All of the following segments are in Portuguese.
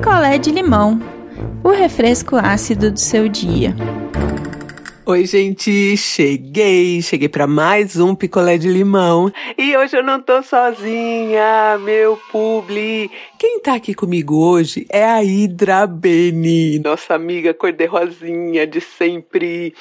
picolé de limão, o refresco ácido do seu dia. Oi, gente, cheguei, cheguei para mais um picolé de limão. E hoje eu não tô sozinha, meu publi. Quem tá aqui comigo hoje é a Hidra Bene, nossa amiga cor-de-rosinha de sempre.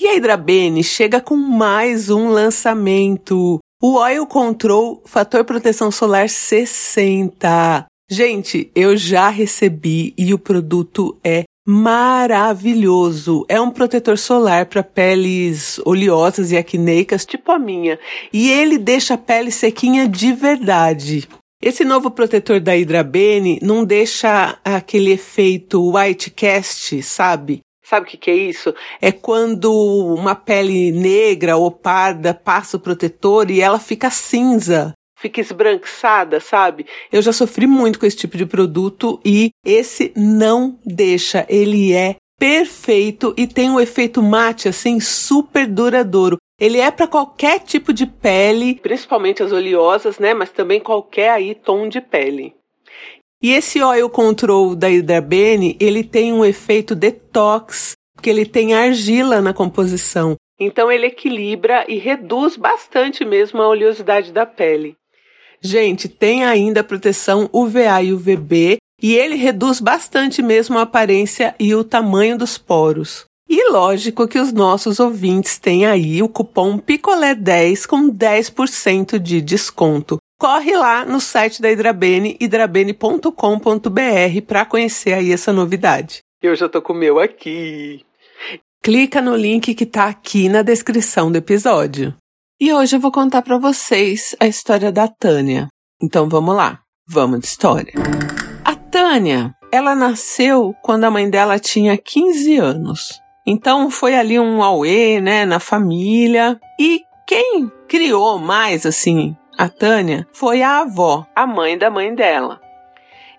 E a Hidra Bene chega com mais um lançamento. O Oil Control Fator Proteção Solar 60. Gente, eu já recebi e o produto é maravilhoso. É um protetor solar para peles oleosas e acneicas, tipo a minha, e ele deixa a pele sequinha de verdade. Esse novo protetor da Hidrabene não deixa aquele efeito white cast, sabe? Sabe o que, que, é isso? É quando uma pele negra ou parda passa o protetor e ela fica cinza fica esbranquiçada, sabe? Eu já sofri muito com esse tipo de produto e esse não deixa. Ele é perfeito e tem um efeito mate assim super duradouro. Ele é para qualquer tipo de pele, principalmente as oleosas, né? Mas também qualquer aí tom de pele. E esse oil control da Hidrabene, ele tem um efeito detox, porque ele tem argila na composição. Então ele equilibra e reduz bastante mesmo a oleosidade da pele. Gente, tem ainda a proteção UVA e UVB e ele reduz bastante mesmo a aparência e o tamanho dos poros. E lógico que os nossos ouvintes têm aí o cupom PICOLÉ10 com 10% de desconto. Corre lá no site da Hidrabene, hidrabene.com.br para conhecer aí essa novidade. Eu já tô com o meu aqui. Clica no link que tá aqui na descrição do episódio. E hoje eu vou contar para vocês a história da Tânia. Então vamos lá, vamos de história. A Tânia, ela nasceu quando a mãe dela tinha 15 anos. Então foi ali um auê, né, na família. E quem criou mais assim a Tânia foi a avó, a mãe da mãe dela.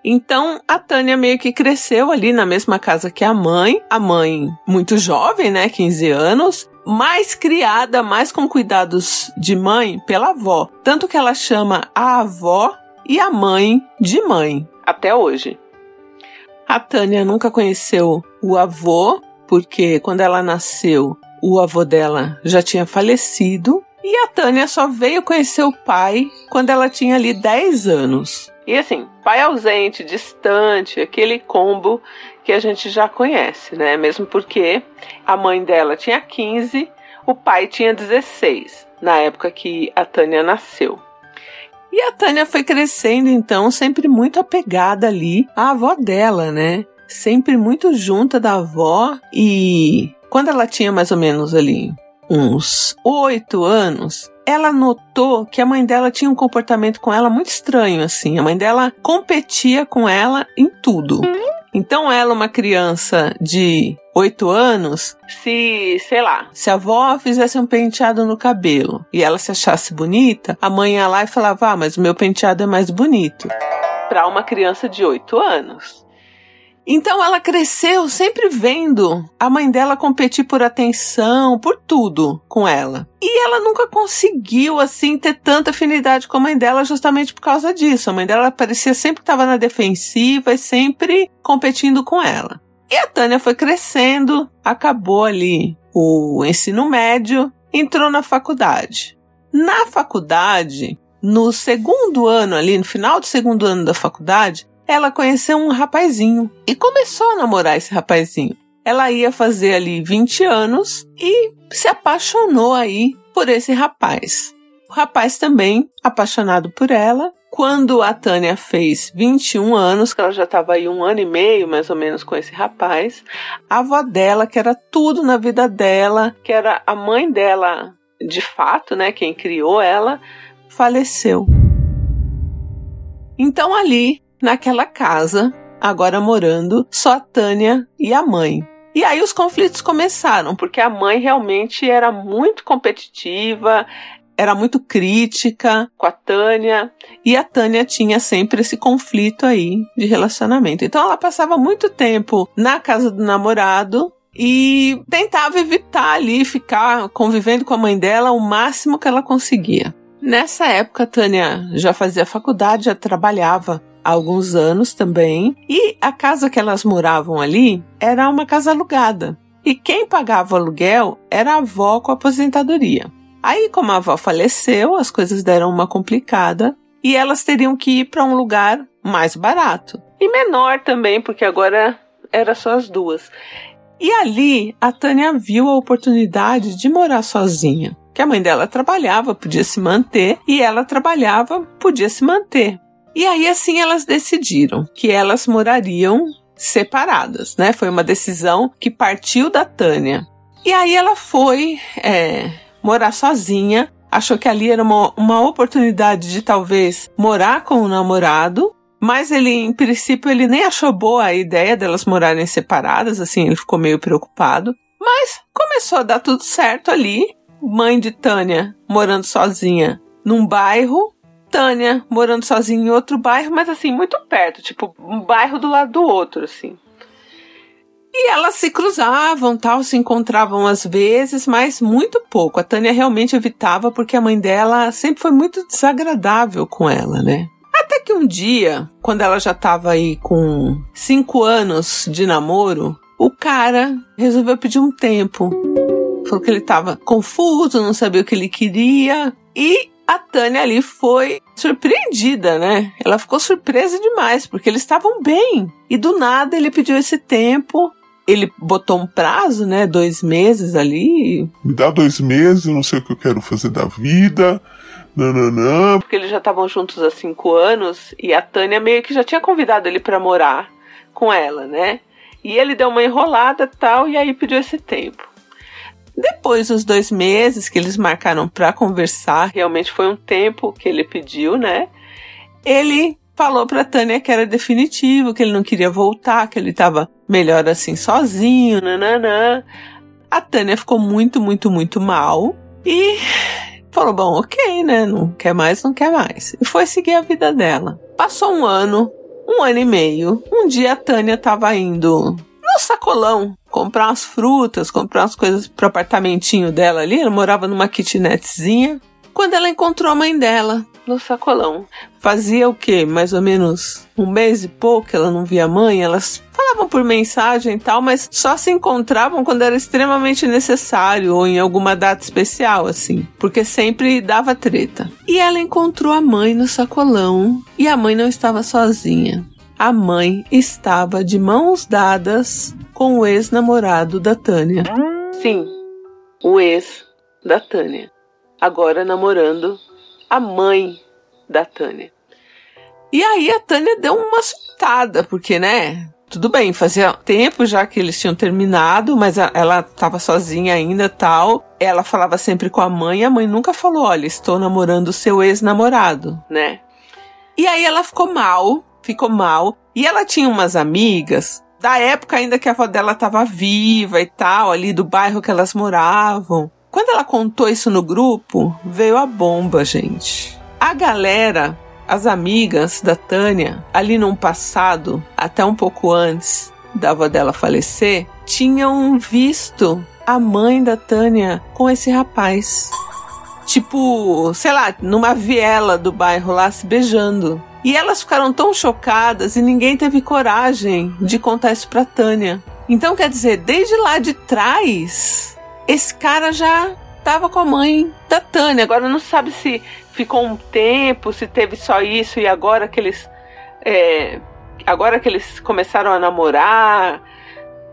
Então a Tânia meio que cresceu ali na mesma casa que a mãe, a mãe muito jovem, né, 15 anos, mais criada, mais com cuidados de mãe pela avó. Tanto que ela chama a avó e a mãe de mãe, até hoje. A Tânia nunca conheceu o avô, porque quando ela nasceu, o avô dela já tinha falecido. E a Tânia só veio conhecer o pai quando ela tinha ali 10 anos. E assim, pai ausente, distante, aquele combo que a gente já conhece, né? Mesmo porque a mãe dela tinha 15, o pai tinha 16, na época que a Tânia nasceu. E a Tânia foi crescendo, então, sempre muito apegada ali à avó dela, né? Sempre muito junta da avó e quando ela tinha mais ou menos ali uns oito anos, ela notou que a mãe dela tinha um comportamento com ela muito estranho, assim. A mãe dela competia com ela em tudo. Então ela, uma criança de oito anos, se, sei lá, se a avó fizesse um penteado no cabelo e ela se achasse bonita, a mãe ia lá e falava: Ah, mas o meu penteado é mais bonito. Para uma criança de oito anos. Então ela cresceu sempre vendo a mãe dela competir por atenção, por tudo com ela. E ela nunca conseguiu, assim, ter tanta afinidade com a mãe dela justamente por causa disso. A mãe dela parecia sempre estava na defensiva e sempre competindo com ela. E a Tânia foi crescendo, acabou ali o ensino médio, entrou na faculdade. Na faculdade, no segundo ano ali, no final do segundo ano da faculdade, ela conheceu um rapazinho e começou a namorar esse rapazinho. Ela ia fazer ali 20 anos e se apaixonou aí por esse rapaz. O rapaz também apaixonado por ela. Quando a Tânia fez 21 anos, que ela já estava aí um ano e meio mais ou menos com esse rapaz, a avó dela, que era tudo na vida dela, que era a mãe dela de fato, né, quem criou ela, faleceu. Então ali naquela casa, agora morando só a Tânia e a mãe. E aí os conflitos começaram, porque a mãe realmente era muito competitiva, era muito crítica com a Tânia, e a Tânia tinha sempre esse conflito aí de relacionamento. Então ela passava muito tempo na casa do namorado e tentava evitar ali ficar convivendo com a mãe dela o máximo que ela conseguia. Nessa época, a Tânia já fazia faculdade, já trabalhava há alguns anos também. E a casa que elas moravam ali era uma casa alugada. E quem pagava o aluguel era a avó com a aposentadoria. Aí, como a avó faleceu, as coisas deram uma complicada e elas teriam que ir para um lugar mais barato. E menor também, porque agora era só as duas. E ali a Tânia viu a oportunidade de morar sozinha. Que a mãe dela trabalhava, podia se manter, e ela trabalhava, podia se manter. E aí assim elas decidiram que elas morariam separadas, né? Foi uma decisão que partiu da Tânia. E aí ela foi é, morar sozinha, achou que ali era uma, uma oportunidade de talvez morar com o namorado mas ele, em princípio, ele nem achou boa a ideia delas morarem separadas, assim, ele ficou meio preocupado. Mas começou a dar tudo certo ali. Mãe de Tânia morando sozinha num bairro, Tânia morando sozinha em outro bairro, mas assim, muito perto, tipo, um bairro do lado do outro, assim. E elas se cruzavam, tal, se encontravam às vezes, mas muito pouco. A Tânia realmente evitava porque a mãe dela sempre foi muito desagradável com ela, né? Até que um dia, quando ela já estava aí com cinco anos de namoro, o cara resolveu pedir um tempo. Falou que ele estava confuso, não sabia o que ele queria. E a Tânia ali foi surpreendida, né? Ela ficou surpresa demais, porque eles estavam bem. E do nada ele pediu esse tempo. Ele botou um prazo, né? Dois meses ali. Me dá dois meses, não sei o que eu quero fazer da vida. Nananã. Porque eles já estavam juntos há cinco anos e a Tânia meio que já tinha convidado ele para morar com ela, né? E ele deu uma enrolada tal e aí pediu esse tempo. Depois dos dois meses que eles marcaram para conversar, realmente foi um tempo que ele pediu, né? Ele falou para Tânia que era definitivo, que ele não queria voltar, que ele estava melhor assim sozinho, nananã. A Tânia ficou muito, muito, muito mal e falou: bom, ok, né? Não quer mais, não quer mais. E foi seguir a vida dela. Passou um ano, um ano e meio. Um dia a Tânia tava indo no sacolão comprar umas frutas, comprar umas coisas pro apartamentinho dela ali. Ela morava numa kitnetzinha. Quando ela encontrou a mãe dela no sacolão. Fazia o quê? Mais ou menos um mês e pouco ela não via a mãe. Elas falavam por mensagem e tal, mas só se encontravam quando era extremamente necessário ou em alguma data especial, assim, porque sempre dava treta. E ela encontrou a mãe no sacolão e a mãe não estava sozinha. A mãe estava de mãos dadas com o ex-namorado da Tânia. Sim, o ex da Tânia. Agora namorando a mãe da Tânia. E aí a Tânia deu uma surtada, porque, né? Tudo bem, fazia tempo já que eles tinham terminado, mas a, ela estava sozinha ainda tal. Ela falava sempre com a mãe, e a mãe nunca falou: olha, estou namorando o seu ex-namorado, né? E aí ela ficou mal, ficou mal. E ela tinha umas amigas, da época ainda que a avó dela estava viva e tal, ali do bairro que elas moravam. Quando ela contou isso no grupo, veio a bomba, gente. A galera, as amigas da Tânia, ali num passado, até um pouco antes da avó dela falecer, tinham visto a mãe da Tânia com esse rapaz. Tipo, sei lá, numa viela do bairro lá se beijando. E elas ficaram tão chocadas e ninguém teve coragem de contar isso pra Tânia. Então, quer dizer, desde lá de trás, esse cara já estava com a mãe da Tânia. Agora não sabe se ficou um tempo, se teve só isso e agora que eles. É, agora que eles começaram a namorar.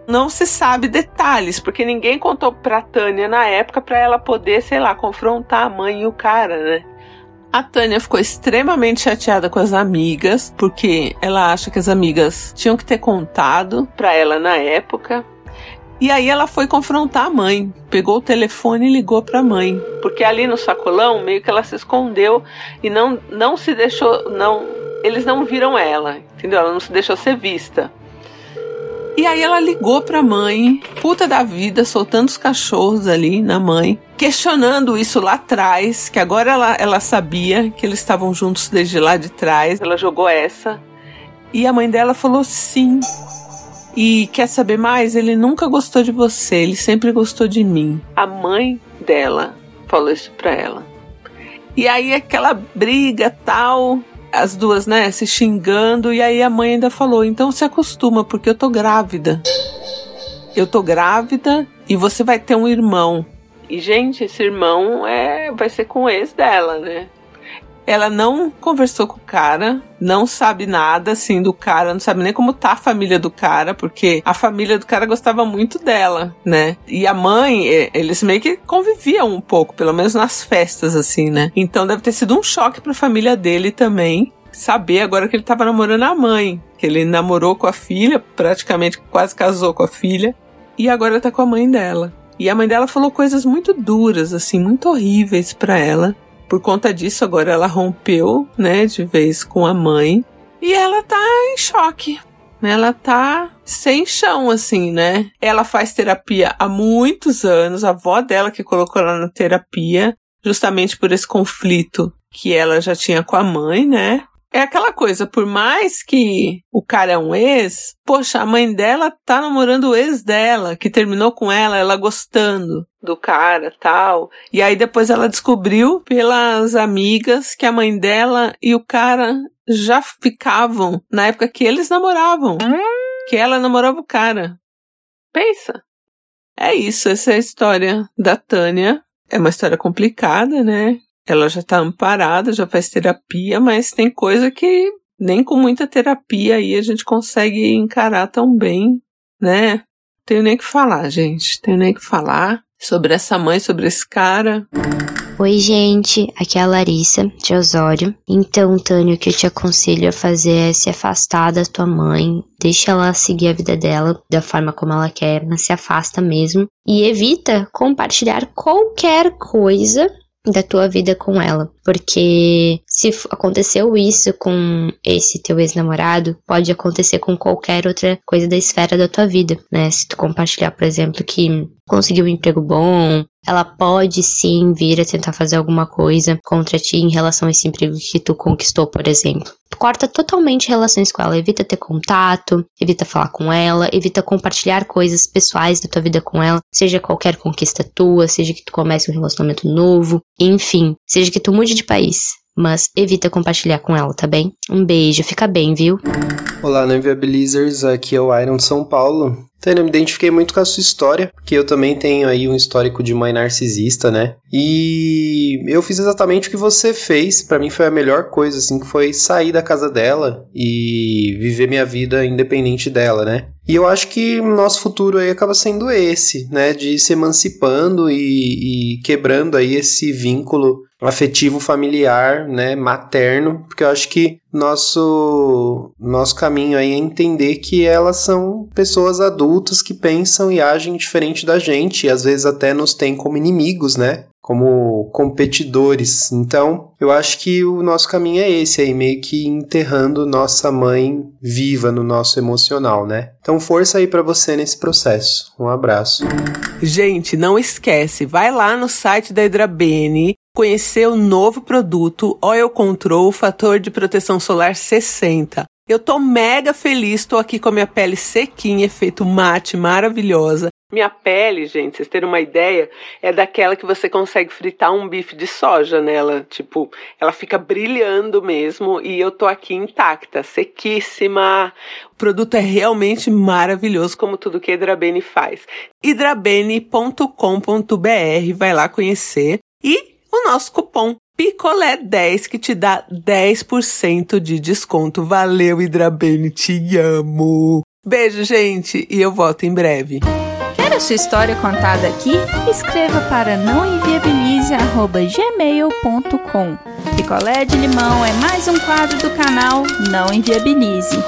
Não se sabe detalhes, porque ninguém contou pra Tânia na época para ela poder, sei lá, confrontar a mãe e o cara, né? A Tânia ficou extremamente chateada com as amigas, porque ela acha que as amigas tinham que ter contado para ela na época. E aí ela foi confrontar a mãe, pegou o telefone e ligou para a mãe, porque ali no sacolão meio que ela se escondeu e não não se deixou, não, eles não viram ela, entendeu? Ela não se deixou ser vista. E aí ela ligou para a mãe, puta da vida, soltando os cachorros ali na mãe, questionando isso lá atrás, que agora ela, ela sabia que eles estavam juntos desde lá de trás. Ela jogou essa. E a mãe dela falou sim. E quer saber mais? Ele nunca gostou de você, ele sempre gostou de mim. A mãe dela falou isso pra ela. E aí aquela briga tal, as duas, né, se xingando, e aí a mãe ainda falou: então se acostuma, porque eu tô grávida. Eu tô grávida e você vai ter um irmão. E, gente, esse irmão é vai ser com o ex dela, né? Ela não conversou com o cara, não sabe nada assim do cara, não sabe nem como tá a família do cara, porque a família do cara gostava muito dela, né? E a mãe, eles meio que conviviam um pouco, pelo menos nas festas assim, né? Então deve ter sido um choque para a família dele também saber agora que ele tava namorando a mãe, que ele namorou com a filha, praticamente quase casou com a filha, e agora tá com a mãe dela. E a mãe dela falou coisas muito duras, assim, muito horríveis para ela. Por conta disso, agora ela rompeu, né, de vez com a mãe. E ela tá em choque. Ela tá sem chão, assim, né? Ela faz terapia há muitos anos. A avó dela que colocou ela na terapia, justamente por esse conflito que ela já tinha com a mãe, né? É aquela coisa, por mais que o cara é um ex, poxa, a mãe dela tá namorando o ex dela, que terminou com ela, ela gostando do cara, tal. E aí depois ela descobriu pelas amigas que a mãe dela e o cara já ficavam na época que eles namoravam. Que ela namorava o cara. Pensa. É isso, essa é a história da Tânia. É uma história complicada, né? ela já tá amparada, já faz terapia, mas tem coisa que nem com muita terapia aí a gente consegue encarar tão bem, né? Tenho nem que falar, gente. Tenho nem que falar sobre essa mãe, sobre esse cara. Oi, gente, aqui é a Larissa de Osório. Então, Tânia, o que eu te aconselho a fazer é se afastar da tua mãe, deixa ela seguir a vida dela da forma como ela quer, mas se afasta mesmo e evita compartilhar qualquer coisa da tua vida com ela. Porque se aconteceu isso com esse teu ex-namorado, pode acontecer com qualquer outra coisa da esfera da tua vida, né? Se tu compartilhar, por exemplo, que conseguiu um emprego bom, ela pode sim vir a tentar fazer alguma coisa contra ti em relação a esse emprego que tu conquistou, por exemplo. Corta totalmente relações com ela, evita ter contato, evita falar com ela, evita compartilhar coisas pessoais da tua vida com ela, seja qualquer conquista tua, seja que tu comece um relacionamento novo, enfim, seja que tu mude de país mas evita compartilhar com ela, tá bem? Um beijo, fica bem, viu? Olá, não Inviabilizers, aqui é o Iron de São Paulo. Tânia, eu me identifiquei muito com a sua história, porque eu também tenho aí um histórico de mãe narcisista, né? E eu fiz exatamente o que você fez. Para mim foi a melhor coisa, assim, que foi sair da casa dela e viver minha vida independente dela, né? E eu acho que nosso futuro aí acaba sendo esse, né? De se emancipando e, e quebrando aí esse vínculo afetivo familiar, né, materno, porque eu acho que nosso nosso caminho aí é entender que elas são pessoas adultas que pensam e agem diferente da gente e às vezes até nos têm como inimigos, né? Como competidores. Então, eu acho que o nosso caminho é esse aí, meio que enterrando nossa mãe viva no nosso emocional, né? Então, força aí para você nesse processo. Um abraço. Gente, não esquece, vai lá no site da Hidrabene conhecer o novo produto Oil Control Fator de Proteção Solar 60. Eu tô mega feliz, tô aqui com a minha pele sequinha, efeito mate, maravilhosa. Minha pele, gente, vocês terem uma ideia, é daquela que você consegue fritar um bife de soja nela. Tipo, ela fica brilhando mesmo e eu tô aqui intacta, sequíssima. O produto é realmente maravilhoso, como tudo que a Hidrabene faz. hidrabene.com.br, vai lá conhecer. E o nosso cupom Picolé10 que te dá 10% de desconto. Valeu, Hidrabene, te amo. Beijo, gente, e eu volto em breve. Quer a sua história contada aqui? Escreva para nãoenviabilize@gmail.com. Picolé de limão é mais um quadro do canal Não Enviabilize.